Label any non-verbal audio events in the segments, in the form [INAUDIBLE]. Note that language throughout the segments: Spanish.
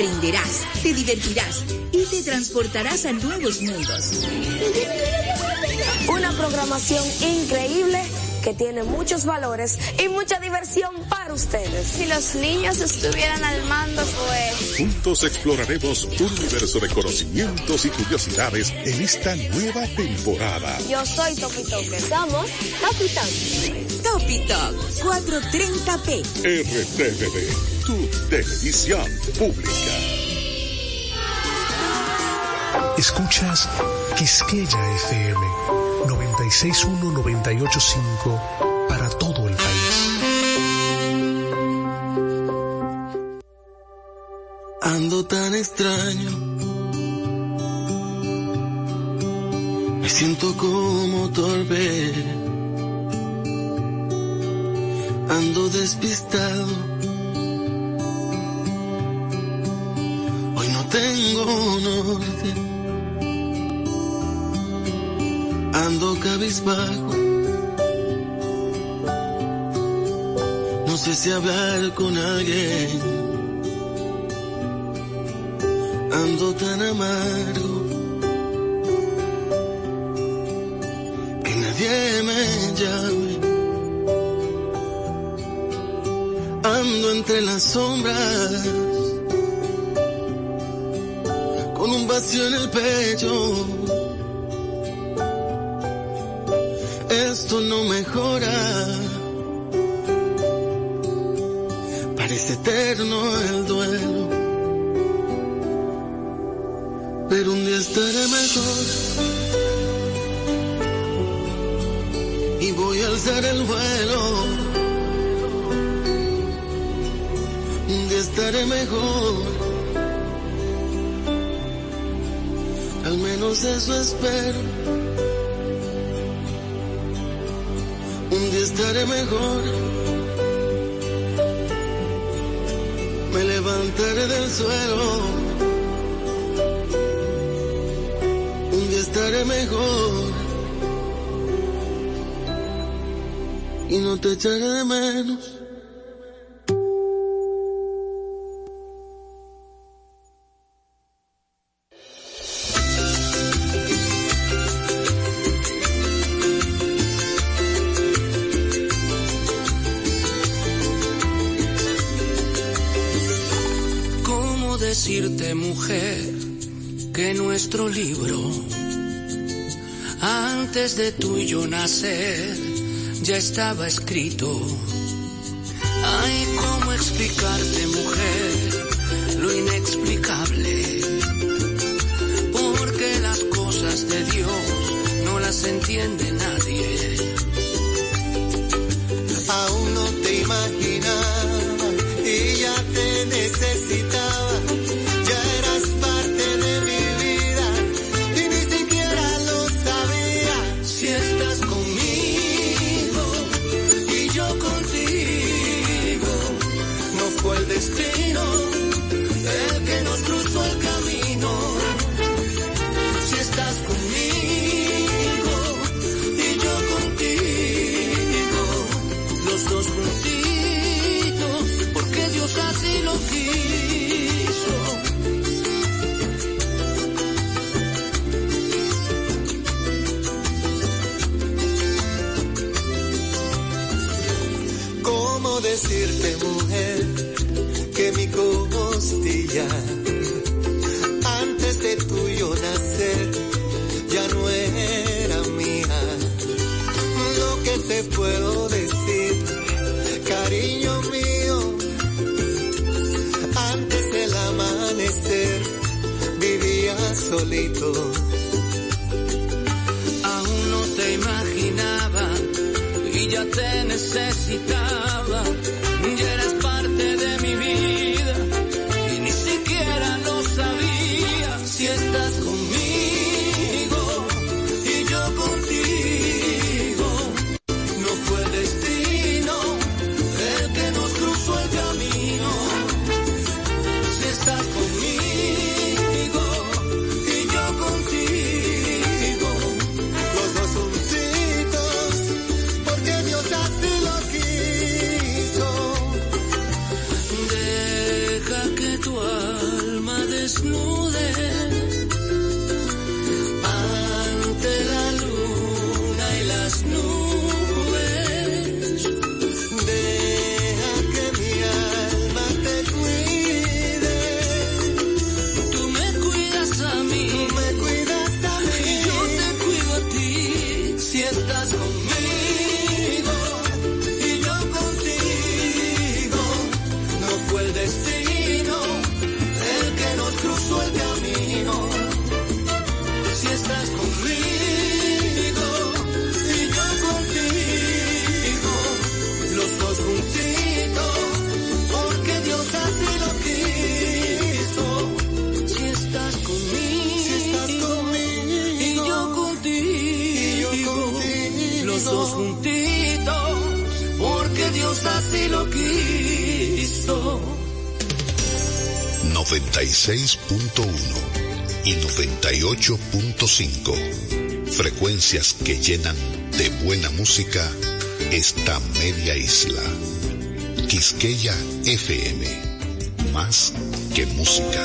Aprenderás, te divertirás y te transportarás a nuevos mundos. Una programación increíble que tiene muchos valores y mucha diversión para ustedes. Si los niños estuvieran al mando, pues... Juntos exploraremos un universo de conocimientos y curiosidades en esta nueva temporada. Yo soy Topi Toque. Somos Topi Topi 430p. RTVD, tu televisión pública. Escuchas Quisqueya FM 961-985 para todo el país. Ando tan extraño. Me siento como torpe. Ando despistado. Tengo norte ando cabizbajo. No sé si hablar con alguien. Ando tan amargo que nadie me llame. Ando entre las sombras en el pecho Al menos eso espero. estaré mejor. Me levantaré del suelo. Un día estaré mejor. Y no te echaré de menos. Antes de tú y yo nacer, ya estaba escrito. Ay, ¿cómo explicarte, mujer, lo inexplicable? Porque las cosas de Dios no las entiende nadie. Puedo decir, cariño mío, antes del amanecer vivía solito. Aún no te imaginaba y ya te necesitaba 96.1 y 98.5. Frecuencias que llenan de buena música esta media isla. Quisqueya FM. Más que música.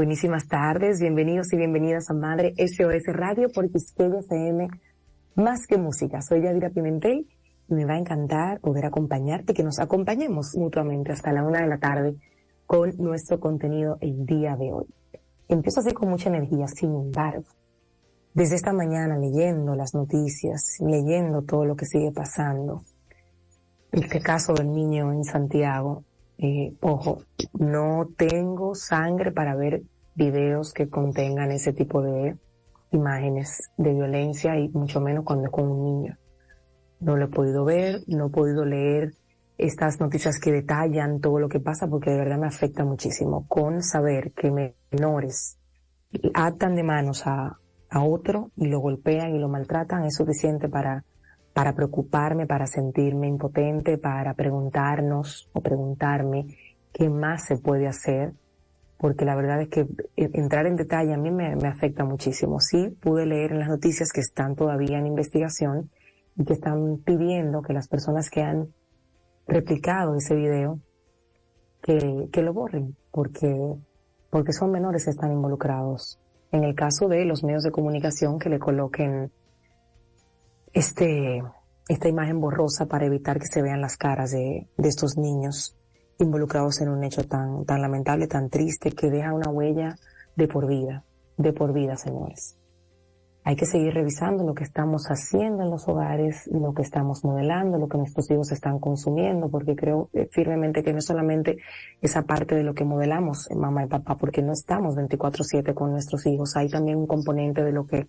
Buenísimas tardes, bienvenidos y bienvenidas a Madre SOS Radio por Quisqueya FM, más que música. Soy Yadira Pimentel y me va a encantar poder acompañarte, que nos acompañemos mutuamente hasta la una de la tarde con nuestro contenido el día de hoy. Empiezo así con mucha energía, sin embargo, desde esta mañana leyendo las noticias, leyendo todo lo que sigue pasando, el caso del niño en Santiago, eh, ojo, no tengo sangre para ver videos que contengan ese tipo de imágenes de violencia y mucho menos cuando es con un niño. No lo he podido ver, no he podido leer estas noticias que detallan todo lo que pasa porque de verdad me afecta muchísimo con saber que menores atan de manos a, a otro y lo golpean y lo maltratan es suficiente para para preocuparme, para sentirme impotente, para preguntarnos o preguntarme qué más se puede hacer, porque la verdad es que entrar en detalle a mí me, afecta muchísimo. Sí, pude leer en las noticias que están todavía en investigación y que están pidiendo que las personas que han replicado ese video que, que lo borren, porque, porque son menores que están involucrados. En el caso de los medios de comunicación que le coloquen este, esta imagen borrosa para evitar que se vean las caras de, de estos niños involucrados en un hecho tan, tan lamentable, tan triste, que deja una huella de por vida, de por vida, señores. Hay que seguir revisando lo que estamos haciendo en los hogares, lo que estamos modelando, lo que nuestros hijos están consumiendo, porque creo eh, firmemente que no es solamente esa parte de lo que modelamos, mamá y papá, porque no estamos 24/7 con nuestros hijos, hay también un componente de lo que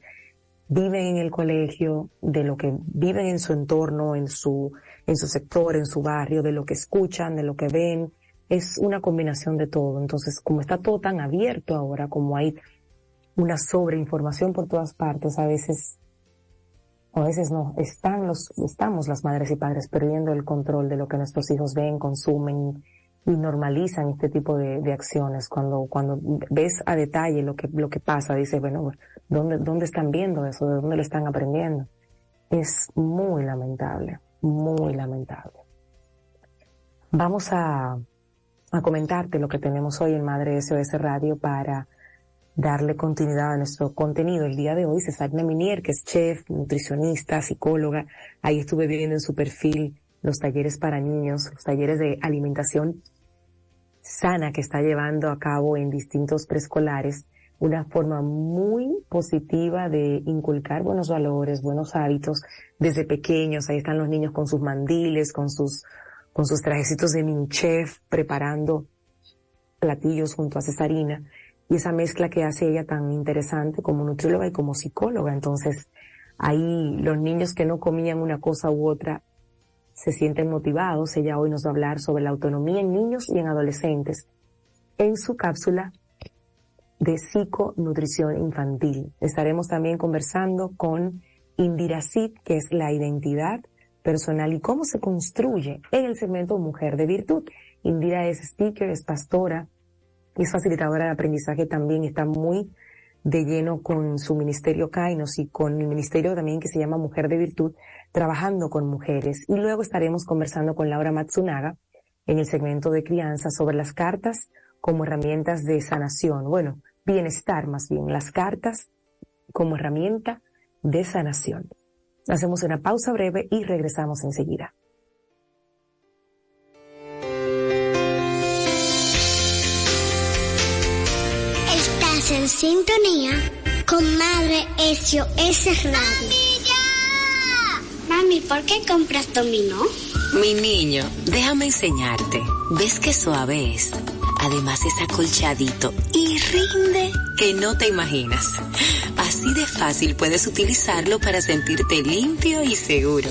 viven en el colegio, de lo que viven en su entorno, en su, en su sector, en su barrio, de lo que escuchan, de lo que ven. Es una combinación de todo. Entonces, como está todo tan abierto ahora, como hay una sobreinformación por todas partes, a veces, a veces no, están los, estamos las madres y padres perdiendo el control de lo que nuestros hijos ven, consumen y normalizan este tipo de, de acciones. Cuando, cuando ves a detalle lo que, lo que pasa, dices, bueno, ¿dónde, ¿dónde están viendo eso? ¿De dónde lo están aprendiendo? Es muy lamentable, muy lamentable. Vamos a, a comentarte lo que tenemos hoy en Madre SOS Radio para darle continuidad a nuestro contenido. El día de hoy, Cesarina Minier, que es chef, nutricionista, psicóloga, ahí estuve viendo en su perfil los talleres para niños, los talleres de alimentación sana que está llevando a cabo en distintos preescolares, una forma muy positiva de inculcar buenos valores, buenos hábitos desde pequeños. Ahí están los niños con sus mandiles, con sus con sus trajecitos de mini chef, preparando platillos junto a Cesarina, y esa mezcla que hace ella tan interesante como nutrióloga y como psicóloga. Entonces, ahí los niños que no comían una cosa u otra se sienten motivados. Ella hoy nos va a hablar sobre la autonomía en niños y en adolescentes en su cápsula de psiconutrición infantil. Estaremos también conversando con Indira Sid, que es la identidad personal y cómo se construye en el segmento Mujer de Virtud. Indira es speaker, es pastora, es facilitadora de aprendizaje también, está muy de lleno con su ministerio Kainos y con el ministerio también que se llama Mujer de Virtud, trabajando con mujeres. Y luego estaremos conversando con Laura Matsunaga en el segmento de crianza sobre las cartas como herramientas de sanación. Bueno, bienestar más bien, las cartas como herramienta de sanación. Hacemos una pausa breve y regresamos enseguida. Estás en sintonía con Madre SOS Radio. ¿Por qué compras dominó? Mi niño, déjame enseñarte. ¿Ves qué suave es? Además es acolchadito y rinde que no te imaginas. Así de fácil puedes utilizarlo para sentirte limpio y seguro.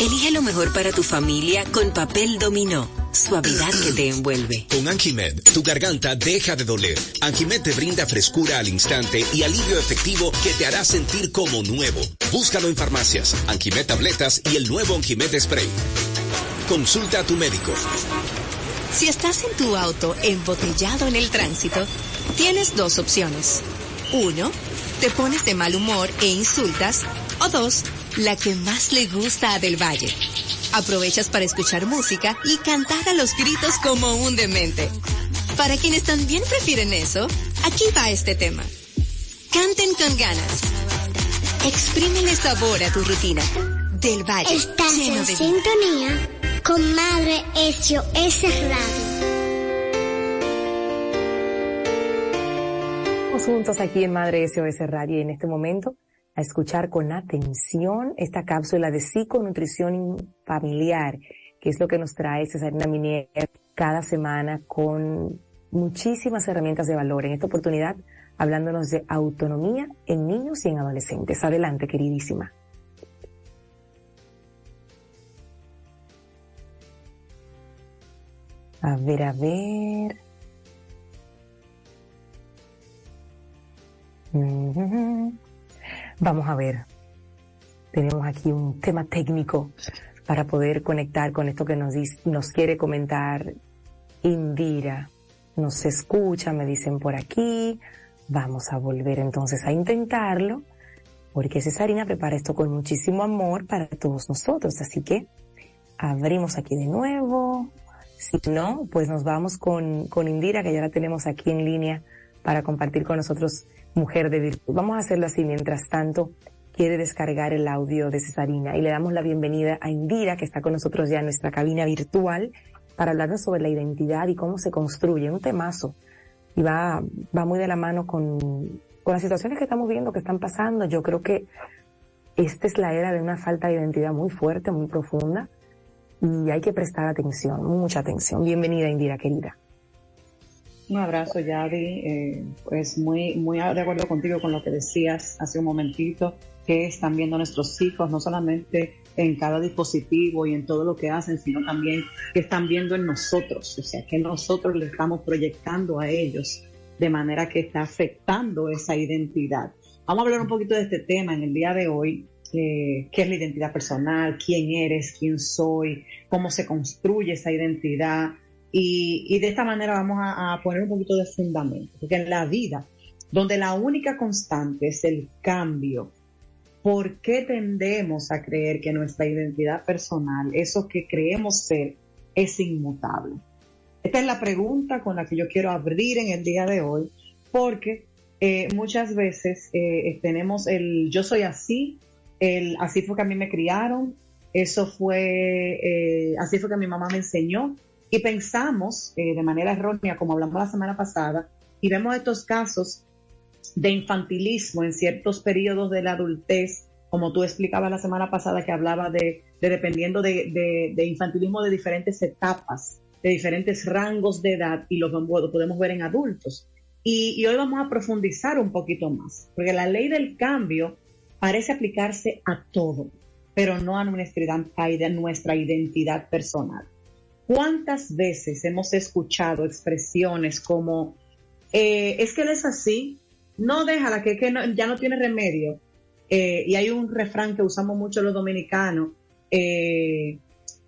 Elige lo mejor para tu familia con papel dominó. Suavidad que te envuelve. Con Anjimed, tu garganta deja de doler. Anjimed te brinda frescura al instante y alivio efectivo que te hará sentir como nuevo. Búscalo en farmacias, Anjimed tabletas y el nuevo Anjimed spray. Consulta a tu médico. Si estás en tu auto embotellado en el tránsito, tienes dos opciones. Uno, te pones de mal humor e insultas. O dos, la que más le gusta a Del Valle. Aprovechas para escuchar música y cantar a los gritos como un demente. Para quienes también prefieren eso, aquí va este tema. Canten con ganas. Exprímele sabor a tu rutina. Del Valle. Estás en sintonía con Madre SOS Radio. Estamos juntos aquí en Madre SOS Radio y en este momento a escuchar con atención esta cápsula de psiconutrición familiar, que es lo que nos trae Cesarina Minier cada semana con muchísimas herramientas de valor. En esta oportunidad, hablándonos de autonomía en niños y en adolescentes. Adelante, queridísima. A ver, a ver. Vamos a ver. Tenemos aquí un tema técnico para poder conectar con esto que nos, nos quiere comentar Indira. Nos escucha, me dicen por aquí. Vamos a volver entonces a intentarlo, porque Cesarina prepara esto con muchísimo amor para todos nosotros. Así que abrimos aquí de nuevo. Si no, pues nos vamos con, con Indira, que ya la tenemos aquí en línea para compartir con nosotros Mujer de Virtud. Vamos a hacerlo así mientras tanto quiere descargar el audio de Cesarina y le damos la bienvenida a Indira, que está con nosotros ya en nuestra cabina virtual, para hablarnos sobre la identidad y cómo se construye. Un temazo. Y va, va muy de la mano con, con las situaciones que estamos viendo que están pasando. Yo creo que esta es la era de una falta de identidad muy fuerte, muy profunda y hay que prestar atención, mucha atención. Bienvenida, Indira, querida. Un abrazo, Yadi. Eh, pues muy, muy de acuerdo contigo con lo que decías hace un momentito, que están viendo nuestros hijos, no solamente en cada dispositivo y en todo lo que hacen, sino también que están viendo en nosotros, o sea, que nosotros le estamos proyectando a ellos de manera que está afectando esa identidad. Vamos a hablar un poquito de este tema en el día de hoy, eh, qué es la identidad personal, quién eres, quién soy, cómo se construye esa identidad. Y, de esta manera vamos a, poner un poquito de fundamento, porque en la vida, donde la única constante es el cambio, ¿por qué tendemos a creer que nuestra identidad personal, eso que creemos ser, es inmutable? Esta es la pregunta con la que yo quiero abrir en el día de hoy, porque eh, muchas veces eh, tenemos el yo soy así, el así fue que a mí me criaron, eso fue, eh, así fue que mi mamá me enseñó, y pensamos de manera errónea, como hablamos la semana pasada, y vemos estos casos de infantilismo en ciertos periodos de la adultez, como tú explicabas la semana pasada que hablaba de, dependiendo de, infantilismo de diferentes etapas, de diferentes rangos de edad y lo, podemos ver en adultos. Y, hoy vamos a profundizar un poquito más, porque la ley del cambio parece aplicarse a todo, pero no a nuestra, a nuestra identidad personal. ¿Cuántas veces hemos escuchado expresiones como, eh, es que él es así, no déjala, que, que ya no tiene remedio. Eh, y hay un refrán que usamos mucho los dominicanos, eh,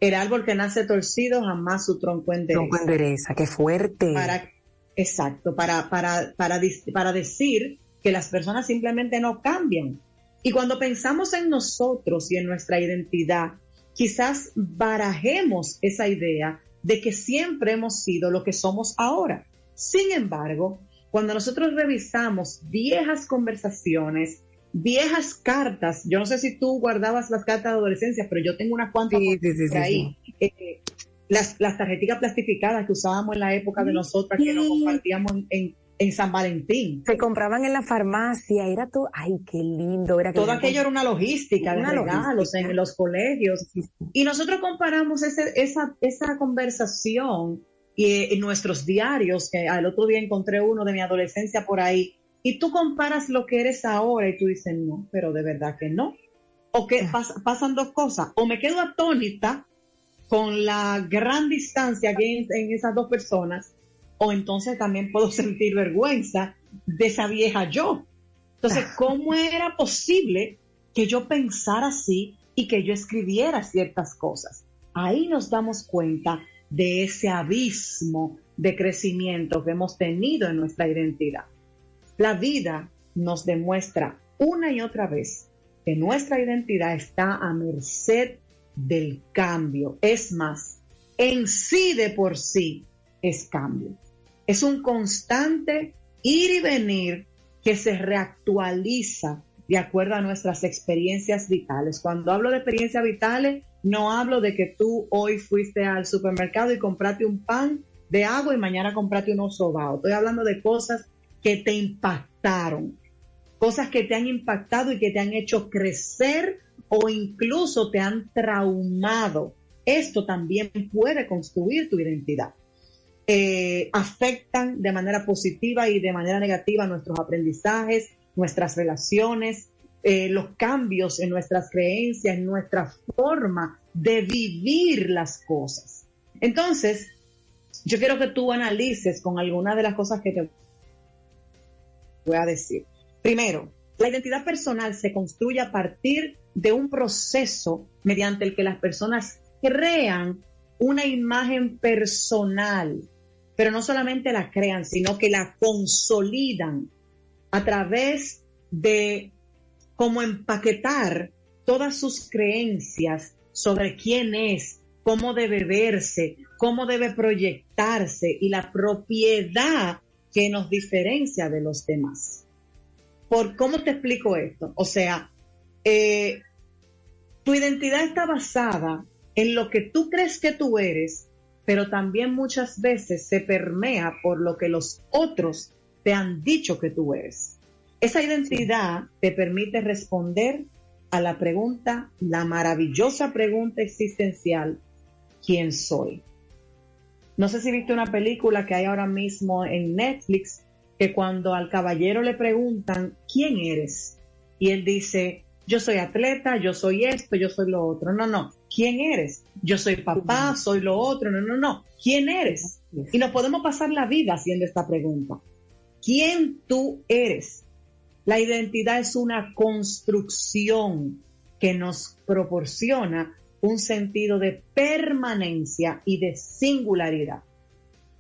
el árbol que nace torcido jamás su tronco endereza. Tronco endereza, qué fuerte. Para, exacto, para, para, para, para decir que las personas simplemente no cambian. Y cuando pensamos en nosotros y en nuestra identidad, quizás barajemos esa idea de que siempre hemos sido lo que somos ahora. Sin embargo, cuando nosotros revisamos viejas conversaciones, viejas cartas, yo no sé si tú guardabas las cartas de adolescencia, pero yo tengo unas cuantas ahí. Eh, las, las tarjeticas plastificadas que usábamos en la época de nosotras, que nos compartíamos en, San Valentín. Se compraban en la farmacia, era todo, ay, qué lindo. Era todo aquello era una logística de regalos en los colegios. Y nosotros comparamos ese, esa, esa conversación y en nuestros diarios, que al otro día encontré uno de mi adolescencia por ahí, y tú comparas lo que eres ahora y tú dices, no, pero de verdad que no. O que pasan dos cosas, o me quedo atónita con la gran distancia que hay en, esas dos personas, o entonces también puedo [LAUGHS] sentir vergüenza de esa vieja yo. Entonces, ¿cómo era posible que yo pensara así y que yo escribiera ciertas cosas? Ahí nos damos cuenta de ese abismo de crecimiento que hemos tenido en nuestra identidad. La vida nos demuestra una y otra vez que nuestra identidad está a merced del cambio. Es más, en sí de por sí es cambio. Es un constante ir y venir que se reactualiza de acuerdo a nuestras experiencias vitales. Cuando hablo de experiencias vitales, no hablo de que tú hoy fuiste al supermercado y compraste un pan de agua y mañana compraste un sobao. Estoy hablando de cosas que te impactaron, cosas que te han impactado y que te han hecho crecer o incluso te han traumado. Esto también puede construir tu identidad. Eh, afectan de manera positiva y de manera negativa nuestros aprendizajes, nuestras relaciones, eh, los cambios en nuestras creencias, en nuestra forma de vivir las cosas. Entonces, yo quiero que tú analices con alguna de las cosas que te voy a decir. Primero, la identidad personal se construye a partir de un proceso mediante el que las personas crean una imagen personal, pero no solamente la crean, sino que la consolidan a través de cómo empaquetar todas sus creencias sobre quién es, cómo debe verse, cómo debe proyectarse y la propiedad que nos diferencia de los demás. ¿Por cómo te explico esto? O sea, eh, tu identidad está basada en lo que tú crees que tú eres, pero también muchas veces se permea por lo que los otros te han dicho que tú eres. Esa identidad te permite responder a la pregunta, la maravillosa pregunta existencial, ¿quién soy? No sé si viste una película que hay ahora mismo en Netflix que cuando al caballero le preguntan, ¿quién eres? Y él dice, yo soy atleta, yo soy esto, yo soy lo otro. No, no, ¿quién eres? Yo soy papá, soy lo otro. No, no, no, ¿quién eres? Y nos podemos pasar la vida haciendo esta pregunta. quién tú eres. La identidad es una construcción que nos proporciona un sentido de permanencia y de singularidad.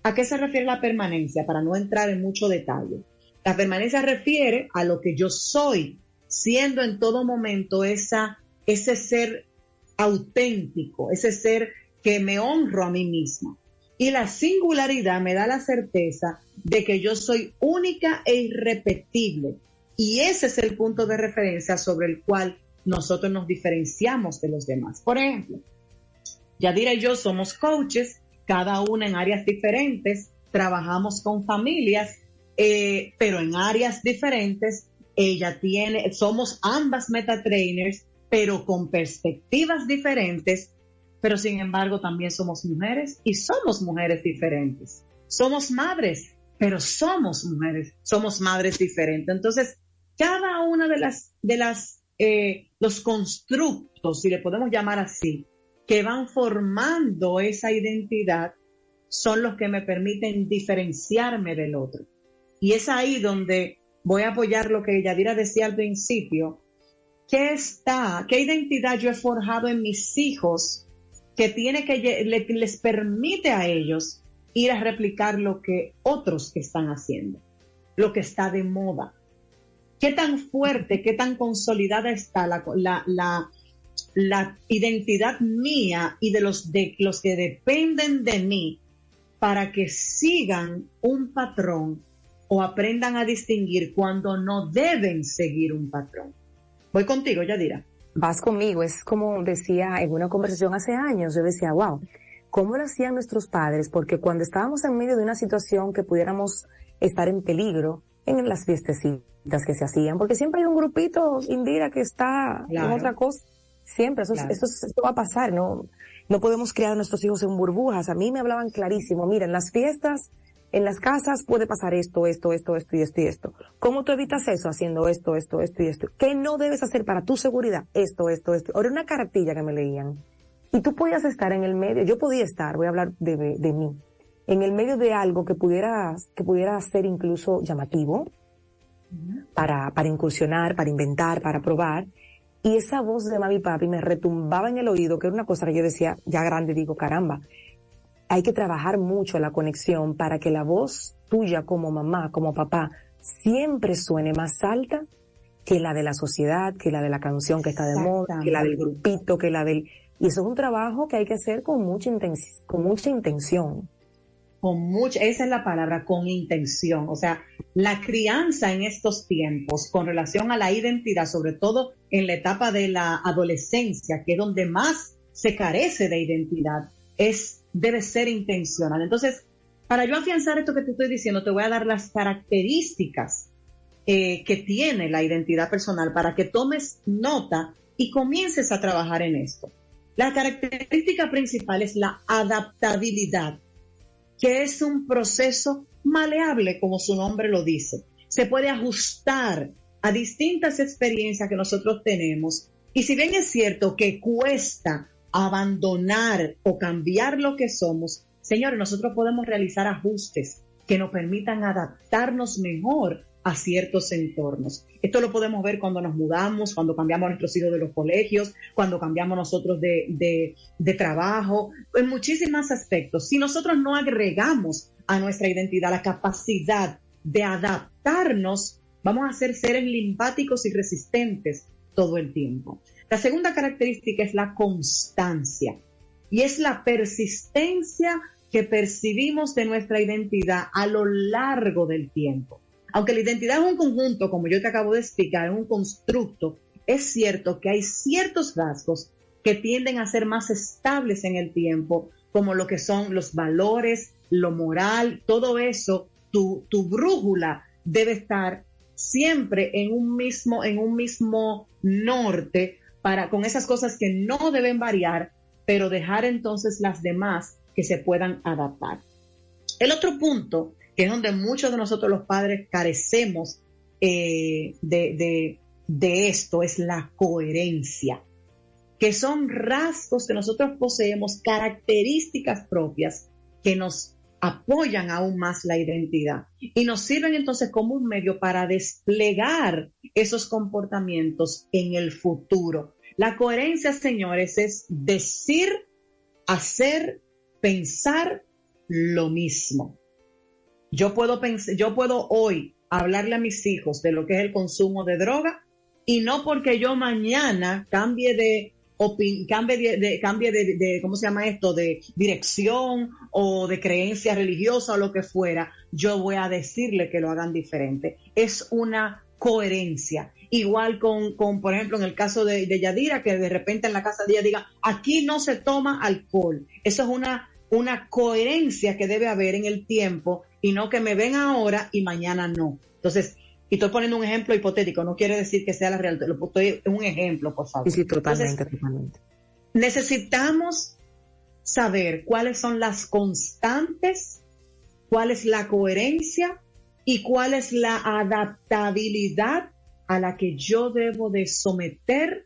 ¿A qué se refiere la permanencia? Para no entrar en mucho detalle. La permanencia refiere a lo que yo soy, siendo en todo momento esa, ese ser auténtico, ese ser que me honro a mí misma. Y la singularidad me da la certeza de que yo soy única e irrepetible. Y ese es el punto de referencia sobre el cual nosotros nos diferenciamos de los demás. Por ejemplo, Yadira y yo somos coaches, cada una en áreas diferentes, trabajamos con familias, eh, pero en áreas diferentes. Ella tiene, somos ambas meta trainers, pero con perspectivas diferentes, pero sin embargo también somos mujeres y somos mujeres diferentes. Somos madres, pero somos mujeres, somos madres diferentes. Entonces, cada una de las, de las, eh, los constructos, si le podemos llamar así, que van formando esa identidad, son los que me permiten diferenciarme del otro. Y es ahí donde voy a apoyar lo que Yadira decía al principio. ¿Qué está, qué identidad yo he forjado en mis hijos que tiene que les permite a ellos ir a replicar lo que otros están haciendo, lo que está de moda? ¿Qué tan fuerte, qué tan consolidada está la, la, la, identidad mía y de los, de los que dependen de mí para que sigan un patrón o aprendan a distinguir cuando no deben seguir un patrón. Voy contigo, Yadira. Vas conmigo, es como decía en una conversación hace años, yo decía, wow, ¿cómo lo hacían nuestros padres? Porque cuando estábamos en medio de una situación que pudiéramos estar en peligro, en las fiestecitas que se hacían, porque siempre hay un grupito indira que está en otra cosa, siempre, eso, eso, va a pasar, ¿no? No podemos criar a nuestros hijos en burbujas. A mí me hablaban clarísimo, mira, en las fiestas en las casas puede pasar esto, esto, esto, esto y esto y esto. ¿Cómo tú evitas eso? Haciendo esto, esto, esto y esto. ¿Qué no debes hacer para tu seguridad? Esto, esto, esto. Ahora una cartilla que me leían. Y tú podías estar en el medio, yo podía estar, voy a hablar de, mí, en el medio de algo que pudiera, que pudiera ser incluso llamativo, para, para incursionar, para inventar, para probar. Y esa voz de mami papi me retumbaba en el oído, que era una cosa que yo decía, ya grande, digo, caramba, hay que trabajar mucho la conexión para que la voz tuya como mamá, como papá, siempre suene más alta que la de la sociedad, que la de la canción que está de moda, que la del grupito, que la del... Y eso es un trabajo que hay que hacer con mucha, con mucha intención. Con mucha, esa es la palabra, con intención. O sea, la crianza en estos tiempos con relación a la identidad, sobre todo en la etapa de la adolescencia, que es donde más se carece de identidad, es debe ser intencional. Entonces, para yo afianzar esto que te estoy diciendo, te voy a dar las características eh, que tiene la identidad personal para que tomes nota y comiences a trabajar en esto. La característica principal es la adaptabilidad, que es un proceso maleable, como su nombre lo dice. Se puede ajustar a distintas experiencias que nosotros tenemos. Y si bien es cierto que cuesta abandonar o cambiar lo que somos, señores, nosotros podemos realizar ajustes que nos permitan adaptarnos mejor a ciertos entornos. Esto lo podemos ver cuando nos mudamos, cuando cambiamos a nuestros hijos de los colegios, cuando cambiamos nosotros de, de trabajo, en muchísimos aspectos. Si nosotros no agregamos a nuestra identidad la capacidad de adaptarnos, vamos a ser seres limpáticos y resistentes todo el tiempo. La segunda característica es la constancia y es la persistencia que percibimos de nuestra identidad a lo largo del tiempo. Aunque la identidad es un conjunto, como yo te acabo de explicar, es un constructo, es cierto que hay ciertos rasgos que tienden a ser más estables en el tiempo, como lo que son los valores, lo moral, todo eso, tu, tu brújula debe estar siempre en un mismo, en un mismo norte con esas cosas que no deben variar, pero dejar entonces las demás que se puedan adaptar. El otro punto, que es donde muchos de nosotros los padres carecemos eh, de, de esto, es la coherencia, que son rasgos que nosotros poseemos, características propias que nos apoyan aún más la identidad y nos sirven entonces como un medio para desplegar esos comportamientos en el futuro. La coherencia, señores, es decir, hacer, pensar lo mismo. Yo puedo, yo puedo hoy hablarle a mis hijos de lo que es el consumo de droga y no porque yo mañana cambie de cambie de, cambie de, ¿cómo se llama esto? De dirección o de creencia religiosa o lo que fuera, yo voy a decirle que lo hagan diferente. Es una coherencia. Igual con, con por ejemplo, en el caso de, de, Yadira, que de repente en la casa de ella diga, aquí no se toma alcohol. Eso es una, una coherencia que debe haber en el tiempo y no que me ven ahora y mañana no. Entonces, y estoy poniendo un ejemplo hipotético, no quiere decir que sea la realidad, estoy un ejemplo, por favor. Sí, totalmente, totalmente. Necesitamos saber cuáles son las constantes, cuál es la coherencia y cuál es la adaptabilidad a la que yo debo de someterme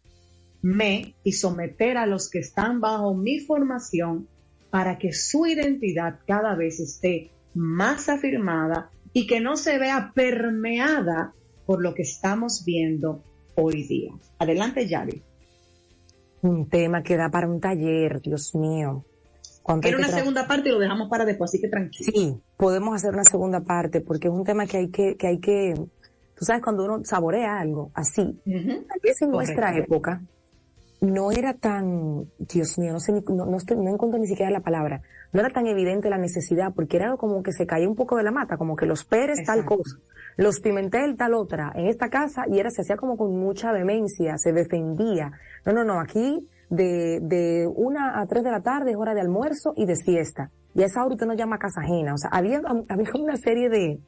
y someter a los que están bajo mi formación para que su identidad cada vez esté más afirmada y que no se vea permeada por lo que estamos viendo hoy día. Adelante, Yari. Un tema que da para un taller, Dios mío. Quiero una segunda parte y lo dejamos para después, así que tranquilo. Sí, podemos hacer una segunda parte porque es un tema que hay que, que hay que, tú sabes, cuando uno saborea algo así, tal vez en nuestra época no era tan, Dios mío, no sé, no, no, estoy, no encuentro ni siquiera la palabra, no era tan evidente la necesidad, porque era como que se caía un poco de la mata, como que los Pérez tal cosa, los Pimentel tal otra, en esta casa, y era, se hacía como con mucha vehemencia, se defendía. No, no, no, aquí de, de una a tres de la tarde es hora de almuerzo y de siesta. Y a esa hora usted no llama casa ajena. O sea, había, había una serie de,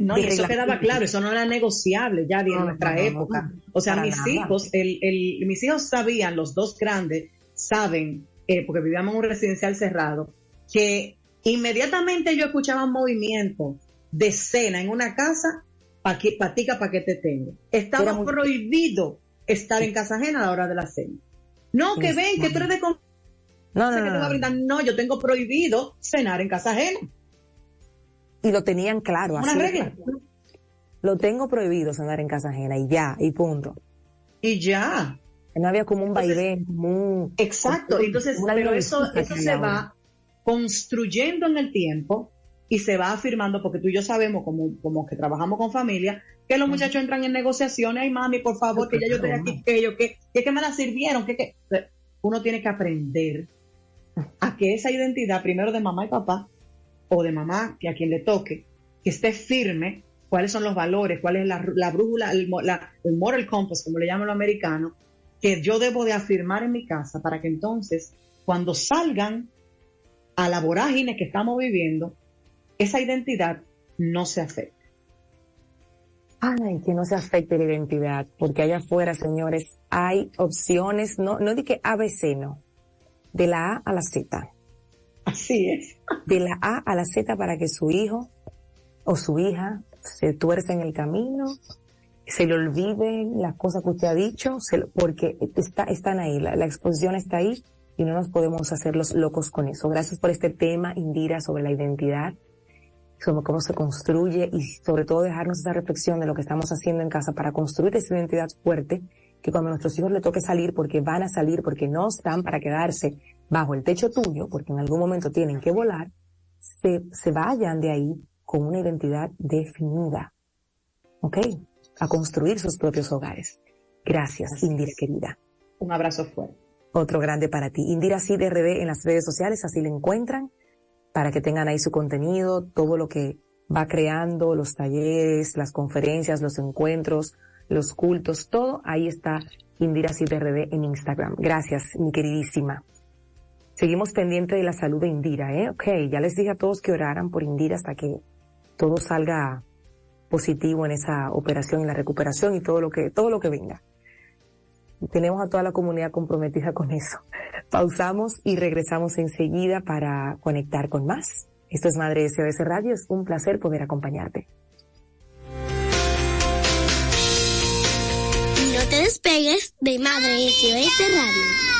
no, y eso quedaba claro, eso no era negociable ya de nuestra época. o sea, mis hijos, el, el, mis hijos sabían, los dos grandes, saben, eh, porque vivíamos en un residencial cerrado, que inmediatamente yo escuchaba un movimiento de cena en una casa, patica para que te tengo. Estaba prohibido estar en casa ajena a la hora de la cena. No, que ven, que tú eres de no, no, no, yo tengo prohibido cenar en casa ajena. Y lo tenían claro. Una regla. Lo tengo prohibido cenar en casa ajena y ya, y punto. Y ya. No había como un vaivén, Exacto, entonces, pero eso, eso se va construyendo en el tiempo y se va afirmando, porque tú y yo sabemos, como, como que trabajamos con familia, que los muchachos entran en negociaciones, ay mami, por favor, que ya yo estoy aquí, que yo, que, que, me la sirvieron, que, que, uno tiene que aprender a que esa identidad, primero de mamá y papá, o de mamá, que a quien le toque, que esté firme, cuáles son los valores, cuál es la, brújula, el, el moral compass, como le llaman los americanos, que yo debo de afirmar en mi casa para que entonces, cuando salgan a la vorágine que estamos viviendo, esa identidad no se afecte. Ay, que no se afecte la identidad, porque allá afuera, señores, hay opciones, no, no di que ABC, no, de la A a la Z. Así es. De la A a la Z para que su hijo o su hija se tuerce en el camino, se le olviden las cosas que usted ha dicho, porque está, están ahí, la, exposición está ahí y no nos podemos hacer los locos con eso. Gracias por este tema, Indira, sobre la identidad, sobre cómo se construye y sobre todo dejarnos esa reflexión de lo que estamos haciendo en casa para construir esa identidad fuerte que cuando a nuestros hijos les toque salir, porque van a salir, porque no están para quedarse bajo el techo tuyo, porque en algún momento tienen que volar, se, se vayan de ahí con una identidad definida. ¿Ok? A construir sus propios hogares. Gracias, Indira querida. Un abrazo fuerte. Otro grande para ti. Indira CDRD en las redes sociales, así le encuentran, para que tengan ahí su contenido, todo lo que va creando, los talleres, las conferencias, los encuentros, los cultos, todo ahí está Indira CDRD en Instagram. Gracias, mi queridísima. Seguimos pendiente de la salud de Indira, ¿eh? Ok, ya les dije a todos que oraran por Indira hasta que todo salga positivo en esa operación, en la recuperación y todo lo que, todo lo que venga. Tenemos a toda la comunidad comprometida con eso. [LAUGHS] Pausamos y regresamos enseguida para conectar con más. Esto es Madre SOS Radio, es un placer poder acompañarte. No te despegues de Madre SOS Radio.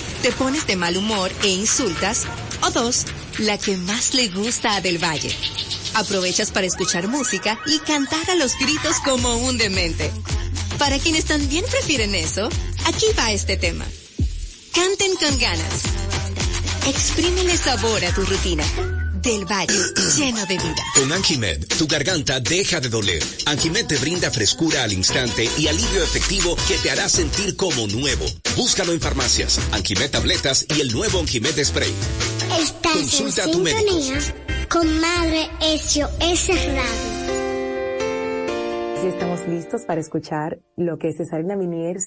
te pones de mal humor e insultas. O dos, la que más le gusta a Del Valle. Aprovechas para escuchar música y cantar a los gritos como un demente. Para quienes también prefieren eso, aquí va este tema. Canten con ganas. Exprímele sabor a tu rutina. Del Valle, lleno de vida. Con Anjimed, tu garganta deja de doler. Anjimed te brinda frescura al instante y alivio efectivo que te hará sentir como nuevo. Búscalo en farmacias, Anjimed tabletas y el nuevo Anjimed Spray. Estás Consulta en a tu médico. con Madre SOS Radio. Así estamos listos para escuchar lo que Cesarina Minier,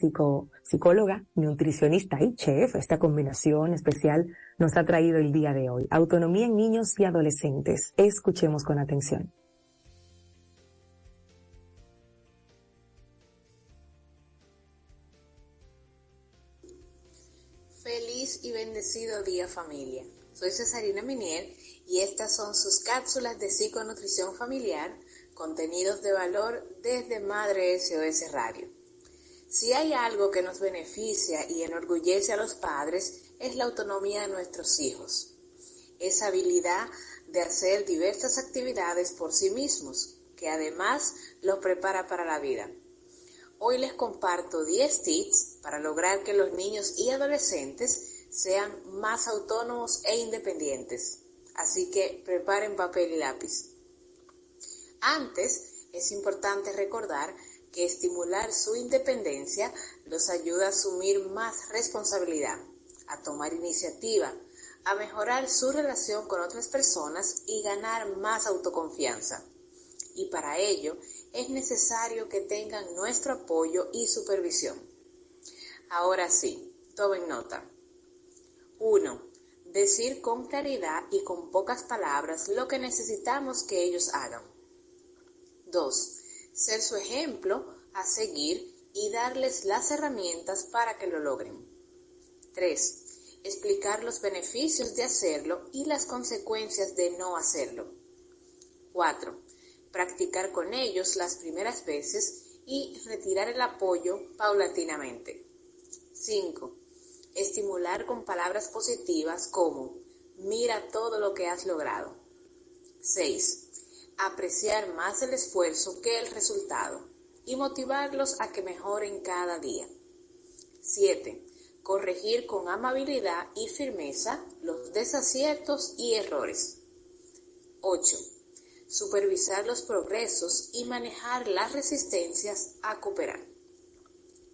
psicóloga, nutricionista y chef, esta combinación especial, nos ha traído el día de hoy. Autonomía en niños y adolescentes. Escuchemos con atención. Feliz y bendecido día familia. Soy Cesarina Minier y estas son sus cápsulas de psiconutrición familiar, contenidos de valor desde Madre SOS Radio. Si hay algo que nos beneficia y enorgullece a los padres es la autonomía de nuestros hijos. Esa habilidad de hacer diversas actividades por sí mismos, que además los prepara para la vida. Hoy les comparto 10 tips para lograr que los niños y adolescentes sean más autónomos e independientes. Así que preparen papel y lápiz. Antes, es importante recordar que estimular su independencia los ayuda a asumir más responsabilidad, a tomar iniciativa, a mejorar su relación con otras personas y ganar más autoconfianza. Y para ello es necesario que tengan nuestro apoyo y supervisión. Ahora sí, tomen nota. 1. Decir con claridad y con pocas palabras lo que necesitamos que ellos hagan. 2. Ser su ejemplo a seguir y darles las herramientas para que lo logren. 3. Explicar los beneficios de hacerlo y las consecuencias de no hacerlo. 4. Practicar con ellos las primeras veces y retirar el apoyo paulatinamente. 5. Estimular con palabras positivas como mira todo lo que has logrado. 6. Apreciar más el esfuerzo que el resultado y motivarlos a que mejoren cada día. 7. Corregir con amabilidad y firmeza los desaciertos y errores. 8. Supervisar los progresos y manejar las resistencias a cooperar.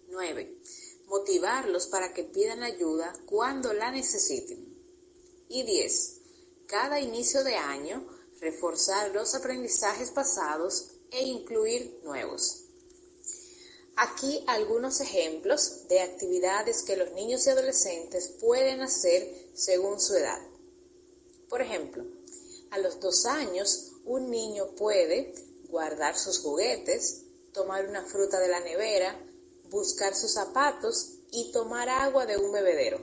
9. Motivarlos para que pidan ayuda cuando la necesiten. Y 10. Cada inicio de año, reforzar los aprendizajes pasados e incluir nuevos. Aquí algunos ejemplos de actividades que los niños y adolescentes pueden hacer según su edad. Por ejemplo, a los dos años un niño puede guardar sus juguetes, tomar una fruta de la nevera, buscar sus zapatos y tomar agua de un bebedero.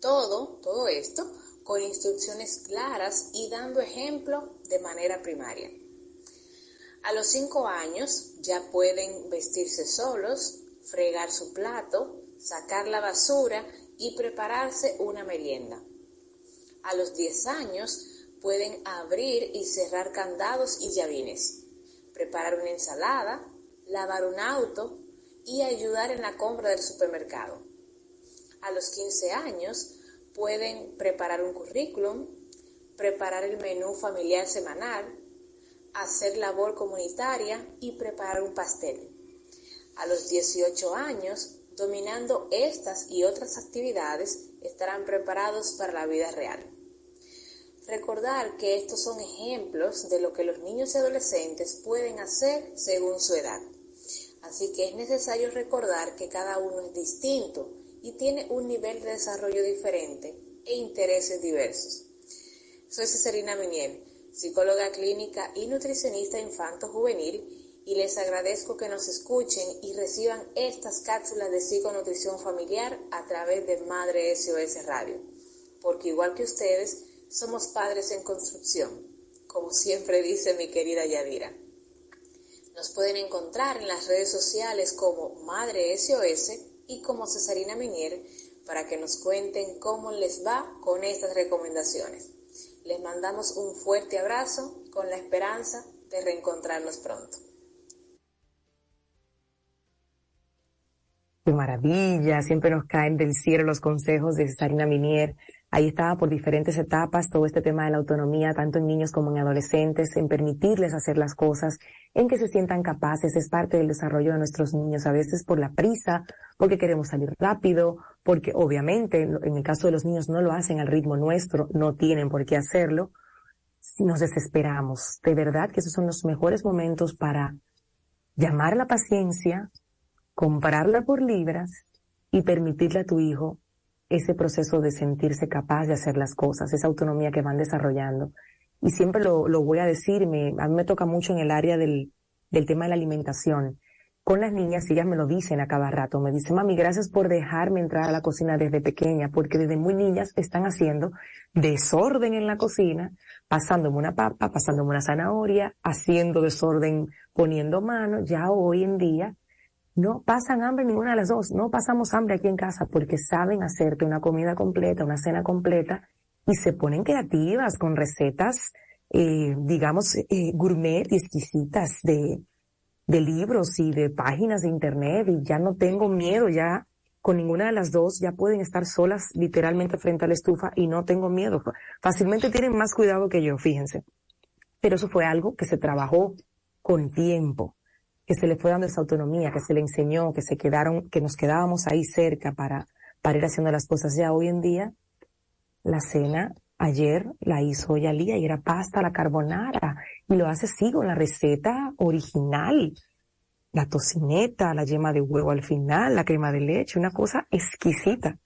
Todo, todo esto con instrucciones claras y dando ejemplo de manera primaria. A los 5 años ya pueden vestirse solos, fregar su plato, sacar la basura y prepararse una merienda. A los 10 años pueden abrir y cerrar candados y llavines, preparar una ensalada, lavar un auto y ayudar en la compra del supermercado. A los 15 años pueden preparar un currículum, preparar el menú familiar semanal, hacer labor comunitaria y preparar un pastel. A los 18 años, dominando estas y otras actividades, estarán preparados para la vida real. Recordar que estos son ejemplos de lo que los niños y adolescentes pueden hacer según su edad. Así que es necesario recordar que cada uno es distinto y tiene un nivel de desarrollo diferente e intereses diversos. Soy Cesarina Miniel, psicóloga clínica y nutricionista infanto-juvenil y les agradezco que nos escuchen y reciban estas cápsulas de psiconutrición familiar a través de Madre SOS Radio, porque igual que ustedes, somos padres en construcción, como siempre dice mi querida Yadira. Nos pueden encontrar en las redes sociales como Madre SOS y como Cesarina Minier para que nos cuenten cómo les va con estas recomendaciones. Les mandamos un fuerte abrazo con la esperanza de reencontrarnos pronto. Qué maravilla, siempre nos caen del cielo los consejos de Cesarina Minier. Ahí estaba por diferentes etapas todo este tema de la autonomía, tanto en niños como en adolescentes, en permitirles hacer las cosas, en que se sientan capaces, es parte del desarrollo de nuestros niños, a veces por la prisa, porque queremos salir rápido, porque obviamente en el caso de los niños no lo hacen al ritmo nuestro, no tienen por qué hacerlo, nos desesperamos. De verdad que esos son los mejores momentos para llamar la paciencia, comprarla por libras y permitirle a tu hijo ese proceso de sentirse capaz de hacer las cosas, esa autonomía que van desarrollando. Y siempre lo, voy a decir, me, a mí me toca mucho en el área del, del tema de la alimentación. Con las niñas, ellas me lo dicen a cada rato, me dicen, mami, gracias por dejarme entrar a la cocina desde pequeña, porque desde muy niñas están haciendo desorden en la cocina, pasándome una papa, pasándome una zanahoria, haciendo desorden, poniendo mano, ya hoy en día no pasan hambre ninguna de las dos, no pasamos hambre aquí en casa porque saben hacerte una comida completa, una cena completa y se ponen creativas con recetas, eh, digamos, eh, gourmet y exquisitas de, de libros y de páginas de internet y ya no tengo miedo, ya con ninguna de las dos ya pueden estar solas literalmente frente a la estufa y no tengo miedo. Fácilmente tienen más cuidado que yo, fíjense. Pero eso fue algo que se trabajó con tiempo que se le fue dando esa autonomía, que se le enseñó, que se quedaron, que nos quedábamos ahí cerca para, para ir haciendo las cosas. Ya hoy en día, la cena, ayer la hizo Yalía y era pasta la carbonara. Y lo hace así con la receta original. La tocineta, la yema de huevo al final, la crema de leche, una cosa exquisita.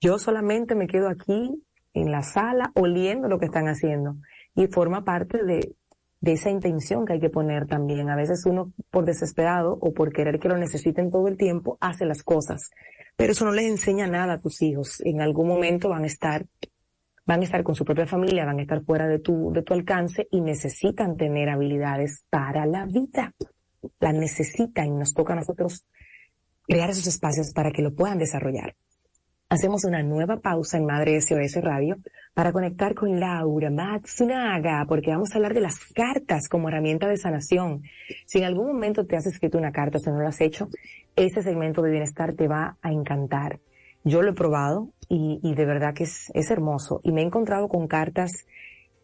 Yo solamente me quedo aquí en la sala oliendo lo que están haciendo. Y forma parte de, de esa intención que hay que poner también. A veces uno por desesperado o por querer que lo necesiten todo el tiempo hace las cosas, pero eso no les enseña nada a tus hijos. En algún momento van a estar van a estar con su propia familia, van a estar fuera de tu de tu alcance y necesitan tener habilidades para la vida. La necesitan y nos toca a nosotros crear esos espacios para que lo puedan desarrollar. Hacemos una nueva pausa en Madre SOS Radio para conectar con Laura Matsunaga, porque vamos a hablar de las cartas como herramienta de sanación. Si en algún momento te has escrito una carta, si no lo has hecho, ese segmento de bienestar te va a encantar. Yo lo he probado y, de verdad que es, hermoso. Y me he encontrado con cartas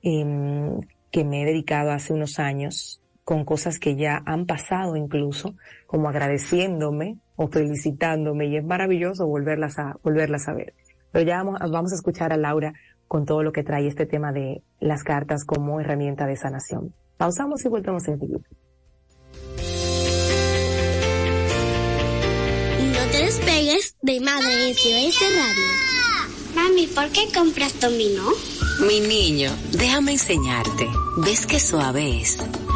em, que me he dedicado hace unos años, con cosas que ya han pasado incluso, como agradeciéndome o felicitándome y es maravilloso volverlas a, volverlas a ver. Pero ya vamos, vamos a escuchar a Laura con todo lo que trae este tema de las cartas como herramienta de sanación. Pausamos y volvemos enseguida. No te despegues de Madre SOS Radio. Mami, ¿por qué compras dominó? Mi niño, déjame enseñarte. ¿Ves qué suave es?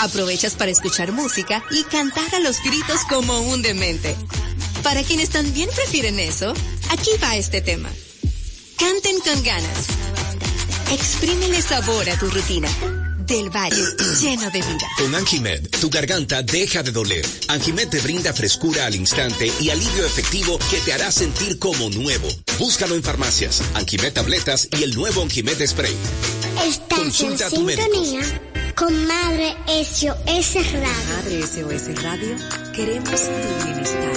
Aprovechas para escuchar música y cantar a los gritos como un demente. Para quienes también prefieren eso, aquí va este tema. Canten con ganas. Exprímele sabor a tu rutina. Del Valle, [CLEARS THROAT] lleno de vida. Con Anjimed, tu garganta deja de doler. Anjimed te brinda frescura al instante y alivio efectivo que te hará sentir como nuevo. Búscalo en farmacias, Anjimed tabletas y el nuevo Anjimed Spray. Consulta a tu médico con Madre SOS Radio. Madre SOS Radio, queremos tu bienestar.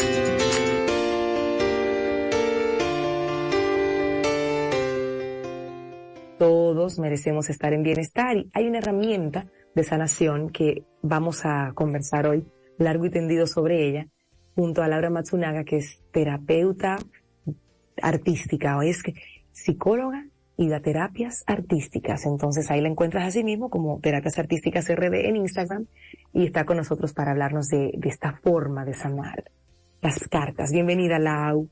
Todos merecemos estar en bienestar y hay una herramienta de sanación que vamos a conversar hoy largo y tendido sobre ella, junto a Laura Matsunaga, que es terapeuta artística, o es que psicóloga y da terapias artísticas. Entonces ahí la encuentras así mismo como Terapias Artísticas RD en Instagram y está con nosotros para hablarnos de, de esta forma de sanar las cartas. Bienvenida, Lau.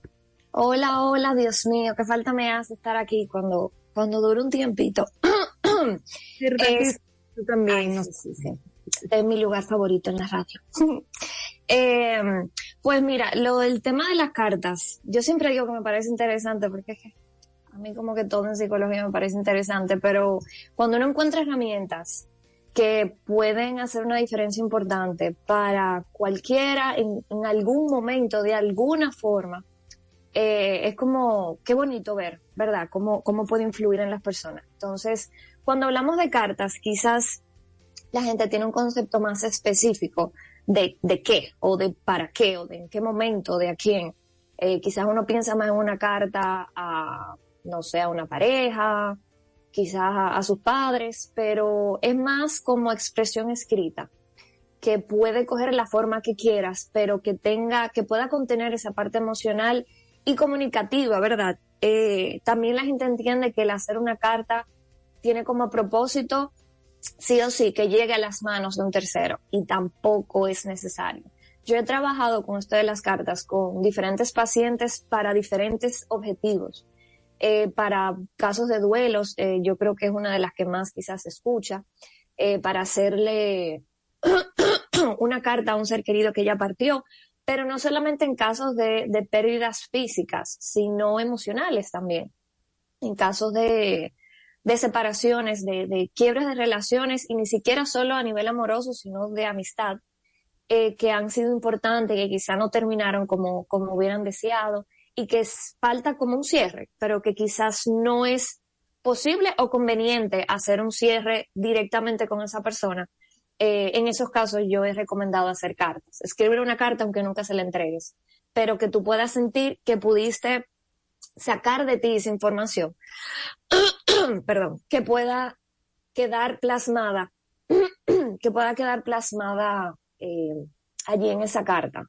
Hola, hola, Dios mío, qué falta me hace estar aquí cuando, cuando dure un tiempito. [COUGHS] es, tú también, no sé, sí, Es mi lugar favorito en la radio. [LAUGHS] eh, pues mira, lo del tema de las cartas, yo siempre digo que me parece interesante porque es que a mí como que todo en psicología me parece interesante, pero cuando uno encuentra herramientas que pueden hacer una diferencia importante para cualquiera en, algún momento, de alguna forma, eh, es como, qué bonito ver, ¿verdad? Cómo, cómo puede influir en las personas. Entonces, cuando hablamos de cartas, quizás la gente tiene un concepto más específico de, de qué, o de para qué, o de en qué momento, de a quién. Eh, quizás uno piensa más en una carta a, no sé, a una pareja, quizás a, sus padres, pero es más como expresión escrita que puede coger la forma que quieras, pero que tenga, que pueda contener esa parte emocional y comunicativa, ¿verdad? Eh, también la gente entiende que el hacer una carta tiene como propósito, sí o sí, que llegue a las manos de un tercero y tampoco es necesario. Yo he trabajado con esto de las cartas con diferentes pacientes para diferentes objetivos. Eh, para casos de duelos, eh, yo creo que es una de las que más quizás se escucha, eh, para hacerle [CLEARS THROAT] una carta a un ser querido que ya partió, pero no solamente en casos de, pérdidas físicas, sino emocionales también. En casos de, separaciones, de, de, quiebres de relaciones, y ni siquiera solo a nivel amoroso, sino de amistad, que han sido importantes, que quizá no terminaron como, como hubieran deseado y que falta como un cierre, pero que quizás no es posible o conveniente hacer un cierre directamente con esa persona. Eh, en esos casos yo he recomendado hacer cartas, escribir una carta aunque nunca se la entregues, pero que tú puedas sentir que pudiste sacar de ti esa información, [CLEARS THROAT] perdón, que pueda quedar plasmada, [CLEARS THROAT] que pueda quedar plasmada eh, allí en esa carta.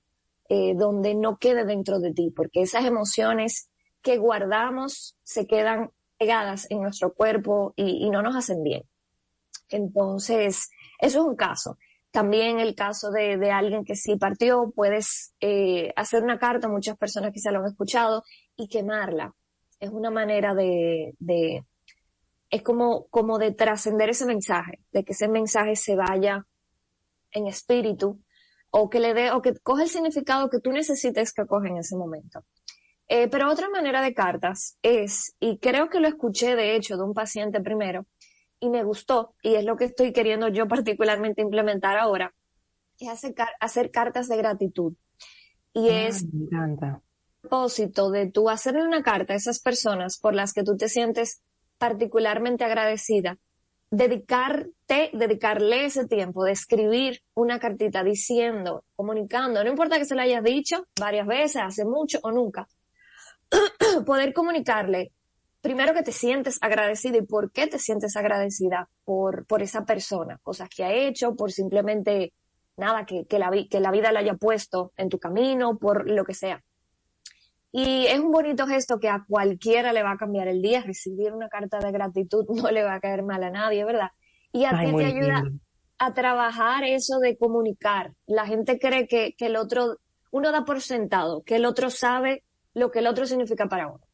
Eh, donde no quede dentro de ti, porque esas emociones que guardamos se quedan pegadas en nuestro cuerpo y, no nos hacen bien. Entonces, eso es un caso. También el caso de, alguien que sí partió, puedes eh, hacer una carta, muchas personas quizá lo han escuchado, y quemarla. Es una manera de, de es como, como de trascender ese mensaje, de que ese mensaje se vaya en espíritu o que le dé, o que coge el significado que tú necesites que coge en ese momento. Eh, pero otra manera de cartas es, y creo que lo escuché de hecho de un paciente primero, y me gustó, y es lo que estoy queriendo yo particularmente implementar ahora, es hacer, hacer cartas de gratitud. Y es me encanta. propósito de tú hacerle una carta a esas personas por las que tú te sientes particularmente agradecida dedicarte, dedicarle ese tiempo de escribir una cartita diciendo, comunicando, no importa que se lo hayas dicho varias veces, hace mucho o nunca, [CLEARS THROAT] poder comunicarle primero que te sientes agradecida y por qué te sientes agradecida por, por esa persona, cosas que ha hecho, por simplemente nada, que, que, la, que la vida le haya puesto en tu camino, por lo que sea. Y es un bonito gesto que a cualquiera le va a cambiar el día. Recibir una carta de gratitud [LAUGHS] no le va a caer mal a nadie, ¿verdad? Y a ti te ayuda a trabajar eso de comunicar. La gente cree que, que el otro, uno da por sentado, que el otro sabe lo que el otro significa para uno.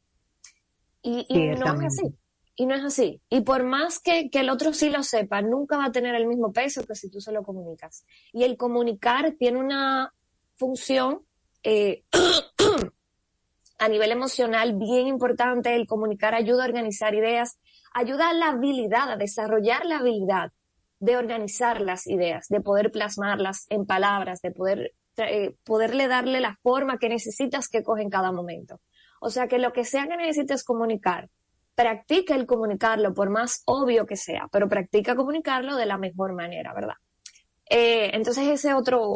Y, y no es así. Y no es así. Y por más que, que, el otro sí lo sepa, nunca va a tener el mismo peso que si tú se lo comunicas. Y el comunicar tiene una función eh, [CLEARS THROAT] a nivel emocional bien importante. El comunicar ayuda a organizar ideas, ayuda a la habilidad, a desarrollar la habilidad de organizar las ideas, de poder plasmarlas en palabras, de poder eh, poderle darle la forma que necesitas que coge en cada momento. O sea que lo que sea que necesites comunicar, practica el comunicarlo, por más obvio que sea, pero practica comunicarlo de la mejor manera, ¿verdad? Eh, entonces ese otro,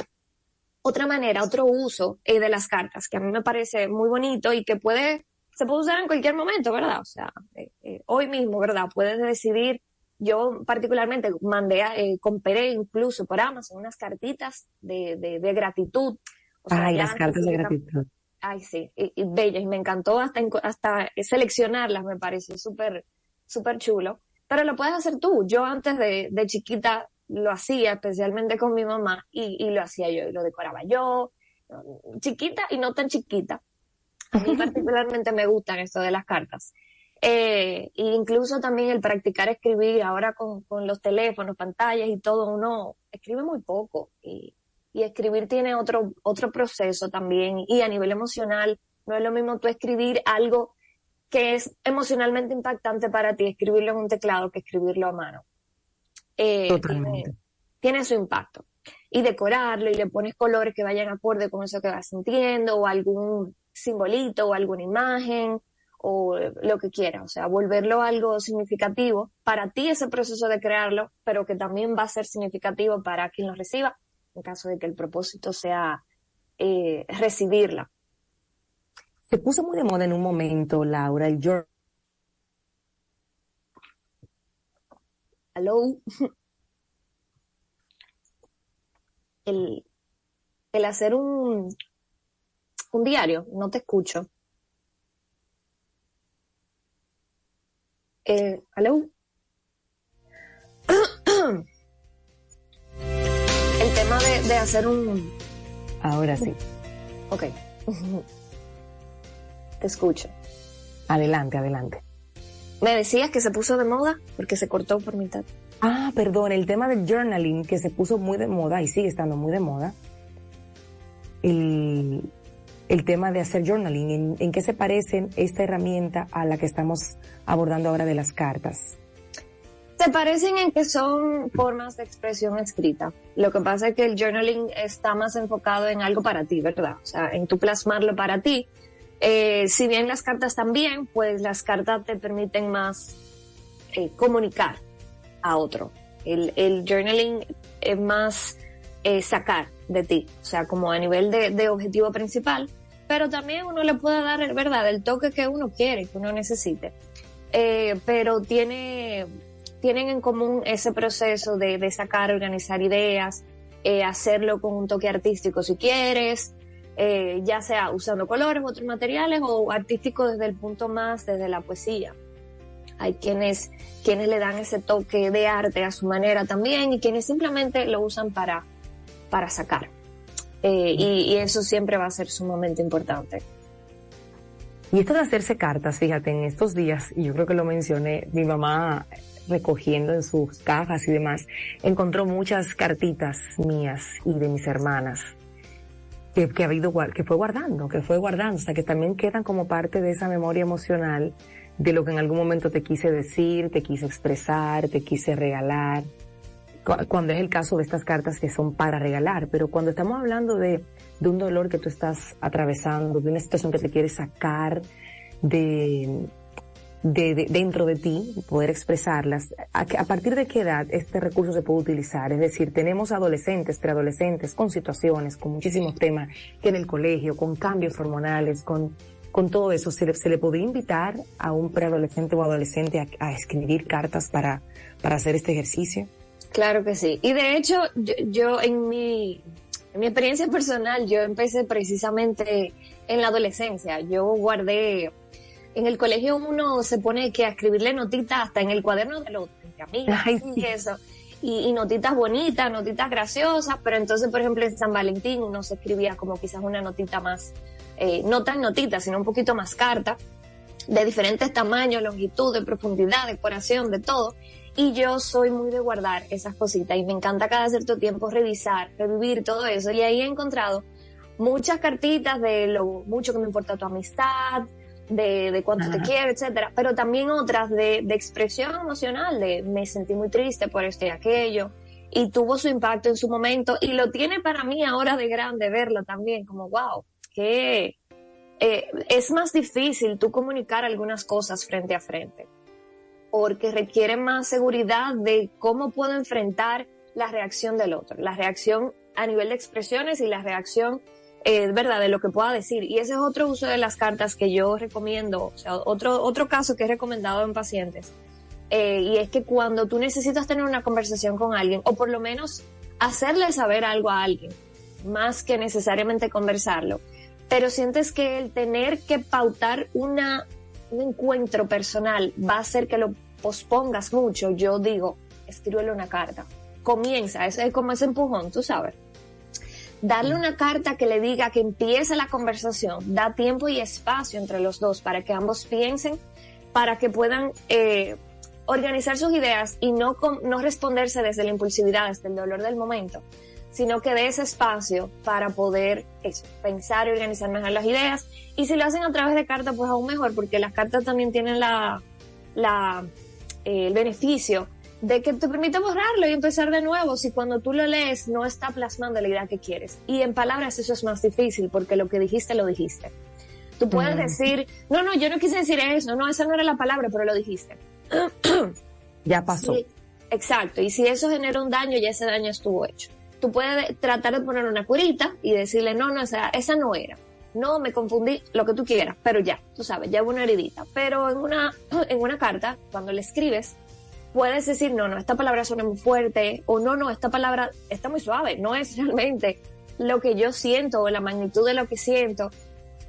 otra manera, otro uso eh, de las cartas que a mí me parece muy bonito y que puede, se puede usar en cualquier momento, ¿verdad? O sea, eh, eh, hoy mismo, ¿verdad? Puedes decidir yo particularmente mandé, eh, compré incluso por Amazon unas cartitas de, de, gratitud. ay, las cartas de gratitud. Ay, sí, y, y bellas, y me encantó hasta, hasta seleccionarlas, me pareció súper, súper chulo. Pero lo puedes hacer tú. Yo antes de, de chiquita lo hacía, especialmente con mi mamá, y, y lo hacía yo, y lo decoraba yo, chiquita y no tan chiquita. A mí [LAUGHS] particularmente me gustan esto de las cartas. Eh, e incluso también el practicar escribir ahora con, con, los teléfonos, pantallas y todo, uno escribe muy poco y, y, escribir tiene otro, otro proceso también y a nivel emocional no es lo mismo tú escribir algo que es emocionalmente impactante para ti, escribirlo en un teclado que escribirlo a mano. Eh, Totalmente. Tiene, su impacto. Y decorarlo y le pones colores que vayan acorde con eso que vas sintiendo o algún simbolito o alguna imagen o lo que quiera, o sea, volverlo algo significativo para ti ese proceso de crearlo, pero que también va a ser significativo para quien lo reciba, en caso de que el propósito sea eh, recibirla. Se puso muy de moda en un momento, Laura, el journal. Hello. [LAUGHS] El, el hacer un, un diario, no te escucho. Eh, ¿Aló? [CLEARS THROAT] El tema de, de hacer un... Ahora sí. Ok. [LAUGHS] Te escucho. Adelante, adelante. Me decías que se puso de moda porque se cortó por mitad. Ah, perdón, el tema del journaling que se puso muy de moda y sigue estando muy de moda. El, el tema de hacer journaling, ¿en, qué se parece esta herramienta a la que estamos abordando ahora de las cartas? Se parecen en que son formas de expresión escrita. Lo que pasa es que el journaling está más enfocado en algo para ti, ¿verdad? O sea, en tu plasmarlo para ti. Eh, si bien las cartas también, pues las cartas te permiten más eh, comunicar a otro. El, journaling es más eh, sacar de ti, o sea, como a nivel de, objetivo principal, pero también uno le puede dar, ¿verdad?, el toque que uno quiere, que uno necesite. Pero tiene, tienen en común ese proceso de, sacar, organizar ideas, hacerlo con un toque artístico si quieres, eh, ya sea usando colores otros materiales o artístico desde el punto más, desde la poesía. Hay quienes, quienes le dan ese toque de arte a su manera también y quienes simplemente lo usan para, para sacar. Eh, y, eso siempre va a ser sumamente importante. Y esto de hacerse cartas, fíjate, en estos días, y yo creo que lo mencioné, mi mamá recogiendo en sus cajas y demás, encontró muchas cartitas mías y de mis hermanas que, que, ha habido, que fue guardando, que fue guardando, que también quedan como parte de esa memoria emocional de lo que en algún momento te quise decir, te quise expresar, te quise regalar. Cuando es el caso de estas cartas que son para regalar, pero cuando estamos hablando de, de un dolor que tú estás atravesando, de una situación que te quieres sacar de, de, dentro de ti, poder expresarlas, a, a, partir de qué edad este recurso se puede utilizar? Es decir, tenemos adolescentes, preadolescentes con situaciones, con muchísimos temas que en el colegio, con cambios hormonales, con, con todo eso, ¿se le, se le podría invitar a un preadolescente o adolescente a, a escribir cartas para, para hacer este ejercicio? Claro que sí. Y de hecho, yo, en, mi, en mi experiencia personal, yo empecé precisamente en la adolescencia. Yo guardé, en el colegio uno se pone que a escribirle notitas hasta en el cuaderno de los amigos y eso. Y, notitas bonitas, notitas graciosas, pero entonces, por ejemplo, en San Valentín uno se escribía como quizás una notita más, eh, no tan notita, sino un poquito más carta, de diferentes tamaños, longitud, de profundidad, decoración, de todo. Y yo soy muy de guardar esas cositas y me encanta cada cierto tiempo revisar, revivir todo eso. Y ahí he encontrado muchas cartitas de lo mucho que me importa tu amistad, de, de cuánto te quiero, etcétera, pero también otras de, de expresión emocional, de me sentí muy triste por esto y aquello, y tuvo su impacto en su momento, y lo tiene para mí ahora de grande verlo también, como wow, que eh, es más difícil tú comunicar algunas cosas frente a frente porque requiere más seguridad de cómo puedo enfrentar la reacción del otro, la reacción a nivel de expresiones y la reacción, eh, verdad, de lo que pueda decir. Y ese es otro uso de las cartas que yo recomiendo, o sea, otro, otro caso que he recomendado en pacientes, eh, y es que cuando tú necesitas tener una conversación con alguien, o por lo menos hacerle saber algo a alguien, más que necesariamente conversarlo, pero sientes que el tener que pautar una, un encuentro personal va a hacer que lo pospongas mucho, yo digo, escríbele una carta. Comienza, es como ese empujón, tú sabes. Darle una carta que le diga que empiece la conversación, da tiempo y espacio entre los dos para que ambos piensen, para que puedan eh, organizar sus ideas y no, no responderse desde la impulsividad, desde el dolor del momento, sino que dé ese espacio para poder pensar y organizar mejor las ideas. Y si lo hacen a través de cartas, pues aún mejor, porque las cartas también tienen la, la, eh, el beneficio de que te permite borrarlo y empezar de nuevo si cuando tú lo lees no está plasmando la idea que quieres. Y en palabras eso es más difícil porque lo que dijiste lo dijiste. Tú puedes decir, no, no, yo no quise decir eso, no, esa no era la palabra, pero lo dijiste. [CLEARS THROAT] ya pasó. exacto, y si eso genera un daño, ya ese daño estuvo hecho. Tú puedes tratar de poner una curita y decirle, no, no, esa, esa no era. No, me confundí, lo que tú quieras, pero ya, tú sabes, ya hubo una heridita. Pero en una, [CLEARS THROAT] en una carta, cuando le escribes, puedes decir, no, no, esta palabra suena muy fuerte, o no, no, esta palabra está muy suave, no es [LAUGHS] realmente lo que yo siento o la magnitud de lo que siento.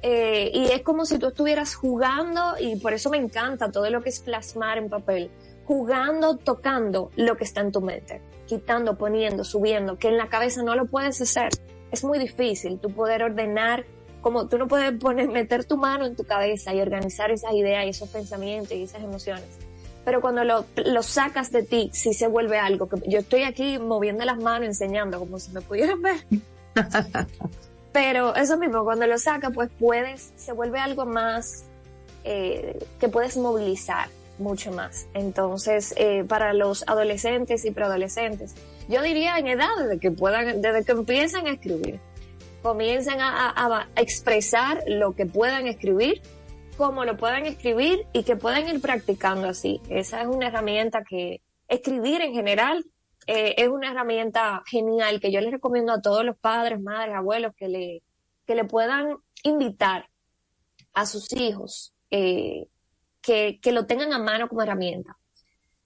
Eh, y es como si tú estuvieras jugando, y por eso me encanta todo lo que es plasmar en papel, jugando, tocando lo que está en tu mente, quitando, poniendo, subiendo, que en la cabeza no lo puedes hacer. Es muy difícil tú poder ordenar, como tú no puedes poner, meter tu mano en tu cabeza y organizar esas ideas y esos pensamientos y esas emociones. Pero cuando lo, lo sacas de ti, sí se vuelve algo que yo estoy aquí moviendo las manos, enseñando, como si me pudieran ver. [LAUGHS] Pero eso mismo, cuando lo saca, pues puedes, se vuelve algo más eh, que puedes movilizar mucho más. Entonces, eh, para los adolescentes y preadolescentes, yo diría en edad desde que puedan, desde que empiezan a escribir, comiencen a, a, expresar lo que puedan escribir, cómo lo puedan escribir y que puedan ir practicando así. Esa es una herramienta que escribir en general eh, es una herramienta genial que yo les recomiendo a todos los padres, madres, abuelos que le, que le puedan invitar a sus hijos eh, que, que lo tengan a mano como herramienta.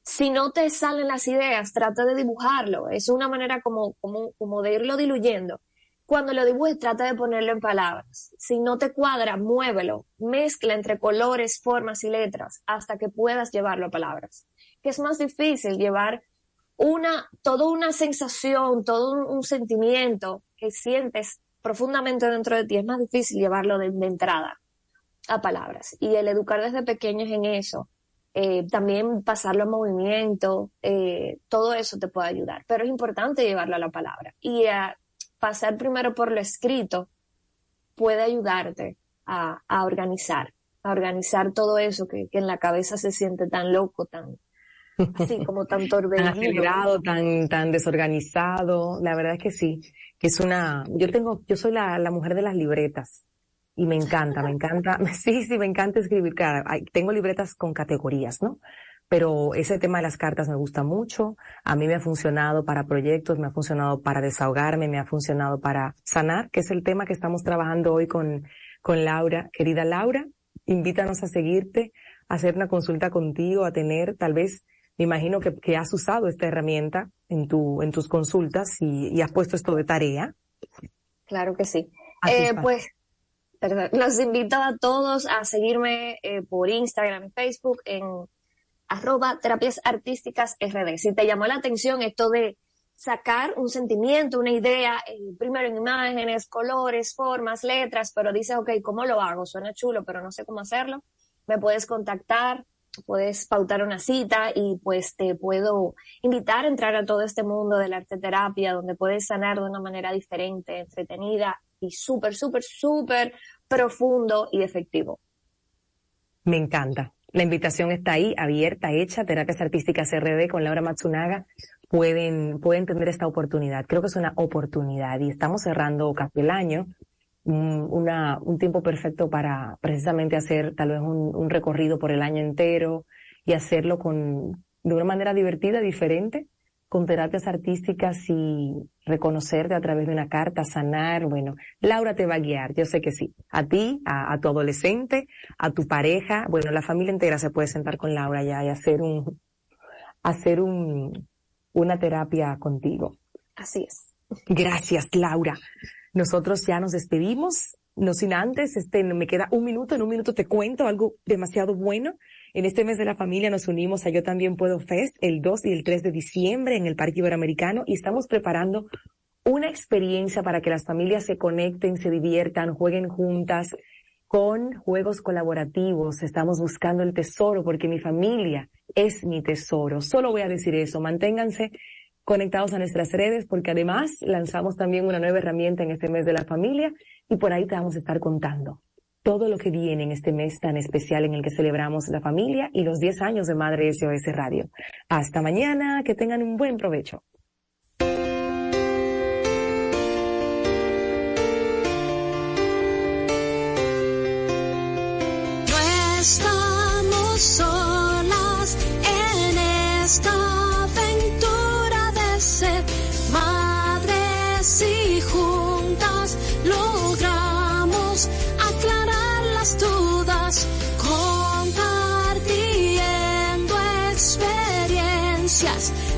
Si no te salen las ideas, trata de dibujarlo. Es una manera como, como, como de irlo diluyendo. Cuando lo dibujes, trata de ponerlo en palabras. Si no te cuadra, muévelo. Mezcla entre colores, formas y letras hasta que puedas llevarlo a palabras. Que es más difícil llevar una, toda una sensación, todo un, sentimiento que sientes profundamente dentro de ti, es más difícil llevarlo de, entrada a palabras. Y el educar desde pequeños en eso, eh, también pasarlo a movimiento, eh, todo eso te puede ayudar. Pero es importante llevarlo a la palabra. Y pasar primero por lo escrito puede ayudarte a, organizar, a organizar todo eso que, que en la cabeza se siente tan loco, tan, Sí, [LAUGHS] como tan torbellino. tan tan, desorganizado. La verdad es que sí, que es una, yo tengo, yo soy la, la mujer de las libretas y me encanta, me encanta, [LAUGHS] sí, sí, me encanta escribir. Claro, tengo libretas con categorías, ¿no? Pero ese tema de las cartas me gusta mucho. A mí me ha funcionado para proyectos, me ha funcionado para desahogarme, me ha funcionado para sanar, que es el tema que estamos trabajando hoy con, con Laura. Querida Laura, invítanos a seguirte, a hacer una consulta contigo, a tener tal vez me imagino que, que, has usado esta herramienta en, tu, en tus consultas y, has puesto esto de tarea. Claro que sí. Eh, pues, perdón, los invito a todos a seguirme eh, por Instagram y Facebook en arroba terapias artísticas RD. Si te llamó la atención esto de sacar un sentimiento, una idea, eh, primero en imágenes, colores, formas, letras, pero dices, ok, ¿cómo lo hago? Suena chulo, pero no sé cómo hacerlo. Me puedes contactar puedes pautar una cita y pues te puedo invitar a entrar a todo este mundo de la arte terapia donde puedes sanar de una manera diferente, entretenida y súper, súper, súper profundo y efectivo. Me encanta. La invitación está ahí, abierta, hecha, Terapias Artísticas RD con Laura Matsunaga. Pueden, pueden tener esta oportunidad. Creo que es una oportunidad y estamos cerrando casi el año una, un tiempo perfecto para precisamente hacer tal vez un, un, recorrido por el año entero y hacerlo con, de una manera divertida, diferente, con terapias artísticas y reconocerte a través de una carta, sanar. Bueno, Laura te va a guiar, yo sé que sí. A ti, a, a tu adolescente, a tu pareja. Bueno, la familia entera se puede sentar con Laura ya y hacer un, hacer un, una terapia contigo. Así es. Gracias, Laura. Nosotros ya nos despedimos. No sin antes, este, me queda un minuto, en un minuto te cuento algo demasiado bueno. En este mes de la familia nos unimos a Yo También Puedo Fest el 2 y el 3 de diciembre en el Parque Iberoamericano y estamos preparando una experiencia para que las familias se conecten, se diviertan, jueguen juntas con juegos colaborativos. Estamos buscando el tesoro porque mi familia es mi tesoro. Solo voy a decir eso. Manténganse conectados a nuestras redes porque además lanzamos también una nueva herramienta en este mes de la familia y por ahí te vamos a estar contando todo lo que viene en este mes tan especial en el que celebramos la familia y los 10 años de Madre SOS Radio. Hasta mañana, que tengan un buen provecho.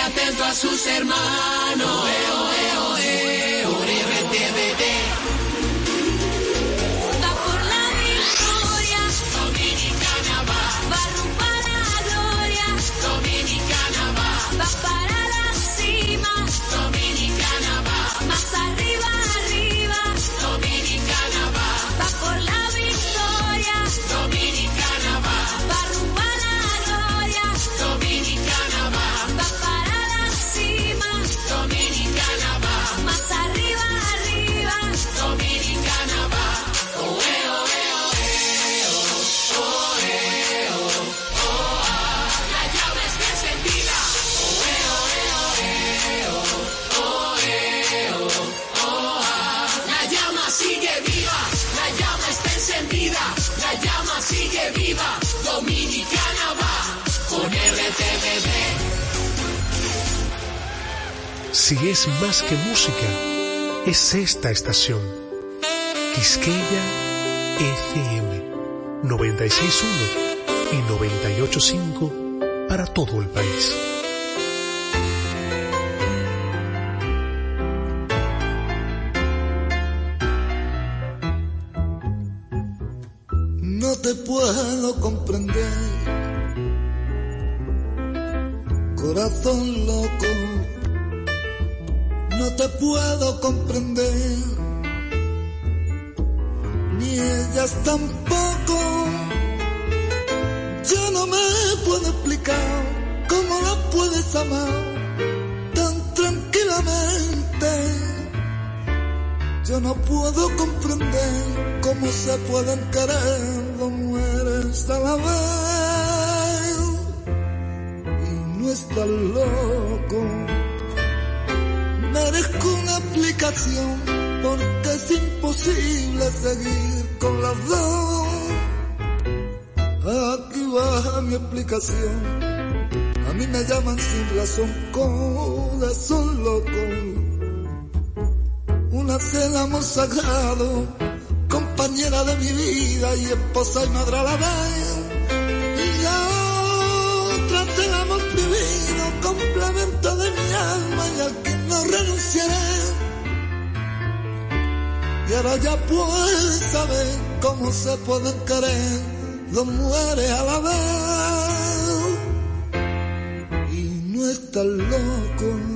atento a sus hermanos. Si es más que música, es esta estación. Quisqueya FM 961 y 985 para todo el país. Merezco una explicación porque es imposible seguir con las dos. Aquí va mi explicación. A mí me llaman sin razón corazón loco una cena amor sagrado, compañera de mi vida y esposa y madre a la vez. Y la otra el amor prohibido, complemento de mi alma y al no renunciaré. Y ahora ya puedes saber cómo se pueden querer dos mujeres a la vez. Y no estás loco.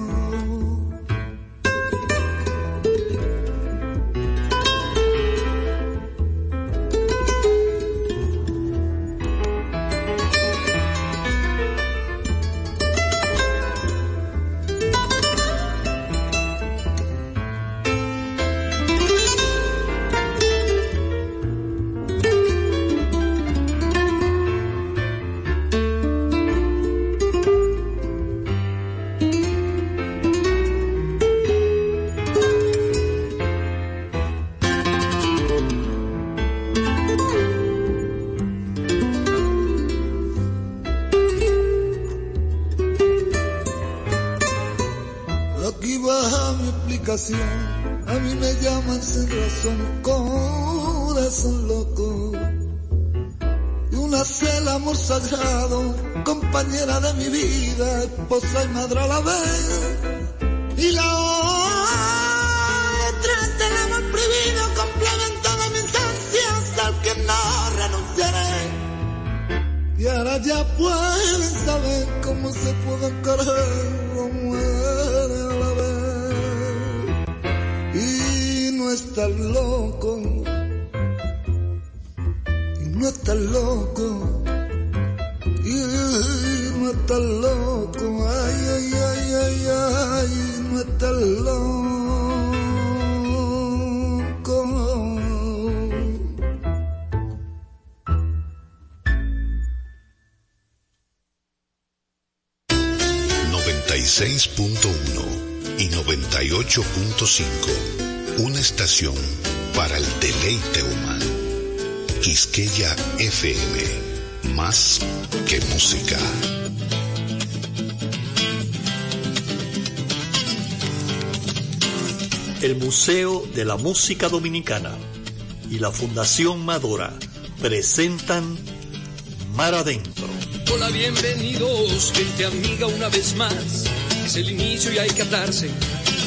Estás loco. Y no estás loco. Y no estás loco. Ay, ay, ay, ay, ay. No estás loco. 96.1 y 98.5 una estación para el deleite humano. Quisqueya FM, más que música. El Museo de la Música Dominicana y la Fundación Madora presentan Mar Adentro. Hola, bienvenidos, gente amiga, una vez más. Es el inicio y hay que atarse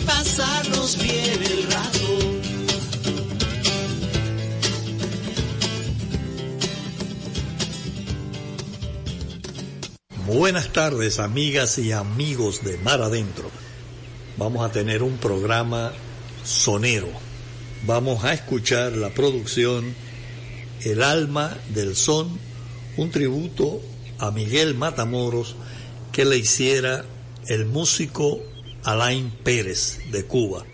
pasarnos bien el rato. Buenas tardes amigas y amigos de Mar Adentro. Vamos a tener un programa sonero. Vamos a escuchar la producción El alma del son, un tributo a Miguel Matamoros que le hiciera el músico Alain Pérez de Cuba.